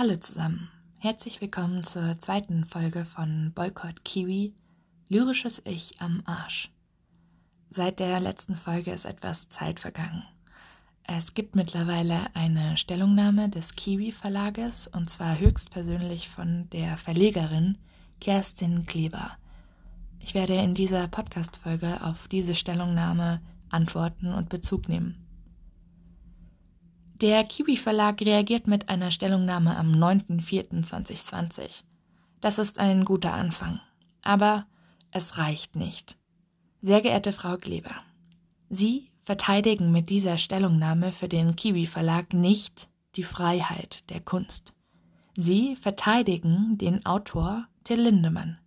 Hallo zusammen, herzlich willkommen zur zweiten Folge von Boykott Kiwi, lyrisches Ich am Arsch. Seit der letzten Folge ist etwas Zeit vergangen. Es gibt mittlerweile eine Stellungnahme des Kiwi Verlages und zwar höchstpersönlich von der Verlegerin Kerstin Kleber. Ich werde in dieser Podcast-Folge auf diese Stellungnahme antworten und Bezug nehmen. Der Kiwi Verlag reagiert mit einer Stellungnahme am 9.04.2020. Das ist ein guter Anfang. Aber es reicht nicht. Sehr geehrte Frau Kleber, Sie verteidigen mit dieser Stellungnahme für den Kiwi Verlag nicht die Freiheit der Kunst. Sie verteidigen den Autor Till Lindemann,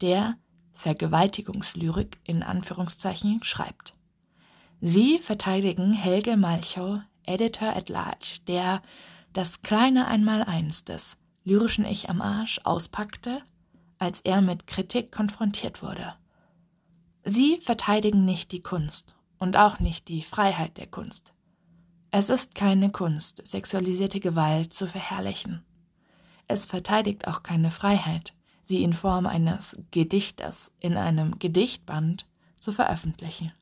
der Vergewaltigungslyrik in Anführungszeichen schreibt. Sie verteidigen Helge Malchow Editor at Large, der das kleine Einmaleins des lyrischen Ich am Arsch auspackte, als er mit Kritik konfrontiert wurde. Sie verteidigen nicht die Kunst und auch nicht die Freiheit der Kunst. Es ist keine Kunst, sexualisierte Gewalt zu verherrlichen. Es verteidigt auch keine Freiheit, sie in Form eines Gedichtes in einem Gedichtband zu veröffentlichen.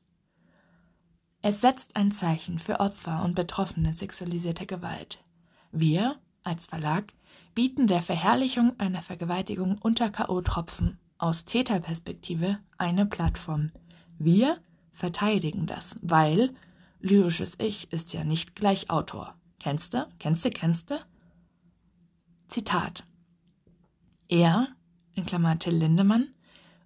Es setzt ein Zeichen für Opfer und Betroffene sexualisierter Gewalt. Wir, als Verlag, bieten der Verherrlichung einer Vergewaltigung unter K.O.-Tropfen aus Täterperspektive eine Plattform. Wir verteidigen das, weil lyrisches Ich ist ja nicht gleich Autor. Kennst du? Kennst du? Kennst du? Zitat. Er, in Klammer Till Lindemann,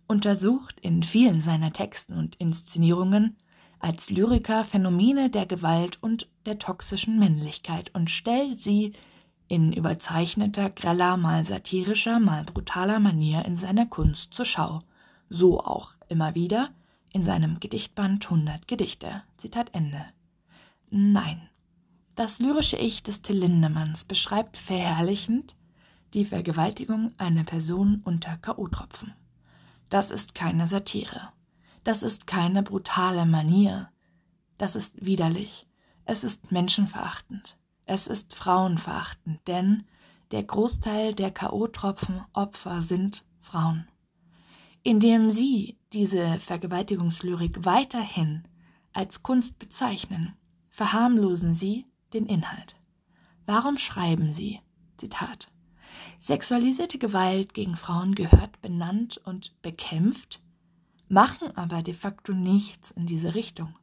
untersucht in vielen seiner Texten und Inszenierungen als Lyriker Phänomene der Gewalt und der toxischen Männlichkeit und stellt sie in überzeichneter, greller, mal satirischer, mal brutaler Manier in seiner Kunst zur Schau. So auch immer wieder in seinem Gedichtband 100 Gedichte. Zitat Ende. Nein, das lyrische Ich des Till Lindemanns beschreibt verherrlichend die Vergewaltigung einer Person unter K.O.-Tropfen. Das ist keine Satire. Das ist keine brutale Manier. Das ist widerlich. Es ist menschenverachtend. Es ist frauenverachtend, denn der Großteil der K.O.-Tropfen Opfer sind Frauen. Indem sie diese Vergewaltigungslyrik weiterhin als Kunst bezeichnen, verharmlosen sie den Inhalt. Warum schreiben sie? Zitat. Sexualisierte Gewalt gegen Frauen gehört benannt und bekämpft machen aber de facto nichts in diese Richtung.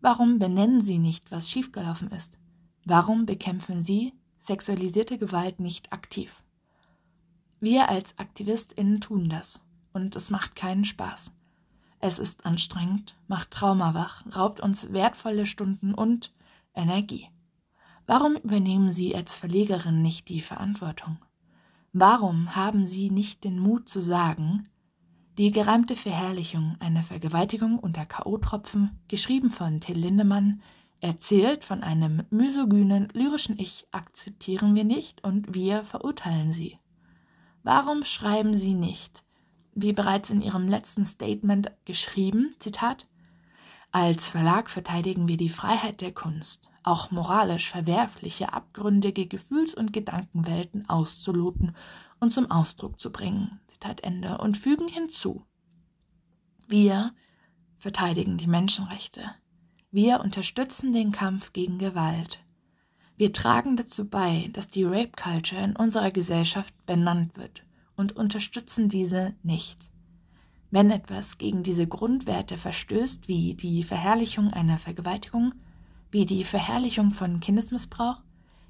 Warum benennen Sie nicht, was schiefgelaufen ist? Warum bekämpfen Sie sexualisierte Gewalt nicht aktiv? Wir als AktivistInnen tun das und es macht keinen Spaß. Es ist anstrengend, macht traumawach, raubt uns wertvolle Stunden und Energie. Warum übernehmen Sie als Verlegerin nicht die Verantwortung? Warum haben Sie nicht den Mut zu sagen, die gereimte Verherrlichung einer Vergewaltigung unter K.O.-Tropfen, geschrieben von Till Lindemann, erzählt von einem misogynen, lyrischen Ich, akzeptieren wir nicht und wir verurteilen sie. Warum schreiben Sie nicht, wie bereits in Ihrem letzten Statement geschrieben, Zitat, als Verlag verteidigen wir die Freiheit der Kunst, auch moralisch verwerfliche, abgründige Gefühls- und Gedankenwelten auszuloten und zum Ausdruck zu bringen. Zitat Ende. Und fügen hinzu. Wir verteidigen die Menschenrechte. Wir unterstützen den Kampf gegen Gewalt. Wir tragen dazu bei, dass die Rape Culture in unserer Gesellschaft benannt wird und unterstützen diese nicht. Wenn etwas gegen diese Grundwerte verstößt, wie die Verherrlichung einer Vergewaltigung, wie die Verherrlichung von Kindesmissbrauch,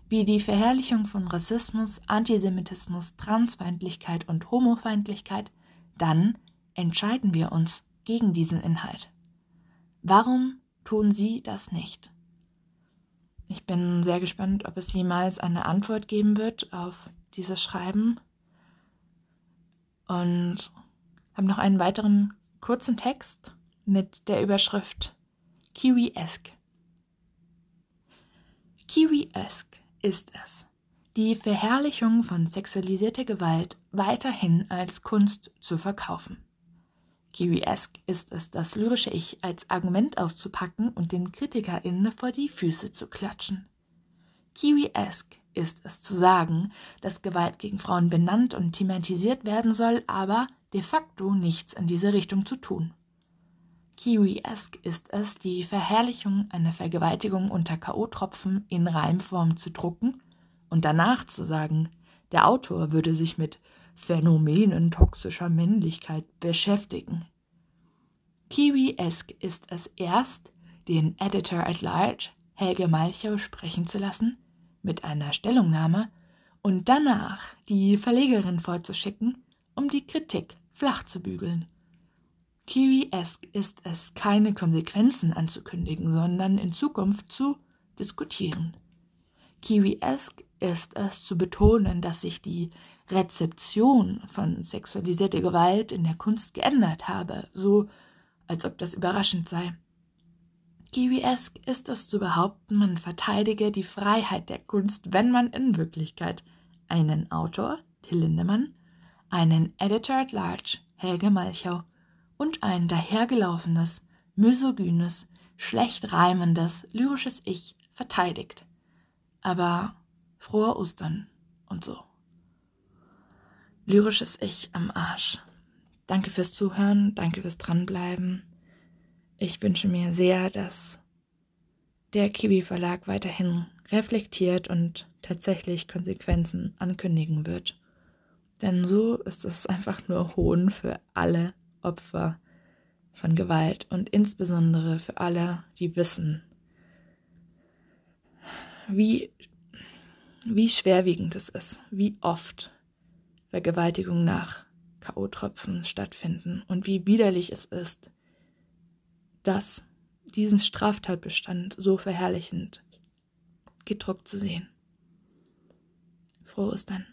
wie die Verherrlichung von Rassismus, Antisemitismus, Transfeindlichkeit und Homofeindlichkeit, dann entscheiden wir uns gegen diesen Inhalt. Warum tun Sie das nicht? Ich bin sehr gespannt, ob es jemals eine Antwort geben wird auf dieses Schreiben. Und habe noch einen weiteren kurzen Text mit der Überschrift Kiwi-esque. Kiwi-esque ist es, die Verherrlichung von sexualisierter Gewalt weiterhin als Kunst zu verkaufen. Kiwi-esque ist es, das lyrische Ich als Argument auszupacken und den KritikerInnen vor die Füße zu klatschen. Kiwi-esque ist es zu sagen, dass Gewalt gegen Frauen benannt und thematisiert werden soll, aber de facto nichts in diese Richtung zu tun. Kiwi-esque ist es, die Verherrlichung einer Vergewaltigung unter K.O.-Tropfen in Reimform zu drucken und danach zu sagen, der Autor würde sich mit Phänomenen toxischer Männlichkeit beschäftigen. Kiwi-esque ist es erst, den Editor at Large, Helge Malchow, sprechen zu lassen, mit einer Stellungnahme, und danach die Verlegerin vorzuschicken, um die Kritik flach zu bügeln. Kiwi-esque ist es, keine Konsequenzen anzukündigen, sondern in Zukunft zu diskutieren. Kiwi-esque ist es zu betonen, dass sich die Rezeption von sexualisierter Gewalt in der Kunst geändert habe, so als ob das überraschend sei. Kiwi-esque ist es zu behaupten, man verteidige die Freiheit der Kunst, wenn man in Wirklichkeit einen Autor, Till Lindemann, einen Editor at Large, Helge Malchow, und ein dahergelaufenes, misogynes, schlecht reimendes, lyrisches Ich verteidigt. Aber frohe Ostern und so. Lyrisches Ich am Arsch. Danke fürs Zuhören, danke fürs Dranbleiben. Ich wünsche mir sehr, dass der Kiwi Verlag weiterhin reflektiert und tatsächlich Konsequenzen ankündigen wird. Denn so ist es einfach nur Hohn für alle Opfer von Gewalt und insbesondere für alle, die wissen, wie, wie schwerwiegend es ist, wie oft Vergewaltigung nach K.O.-Tropfen stattfinden und wie widerlich es ist, dass diesen Straftatbestand so verherrlichend gedruckt zu sehen. Frohes dann.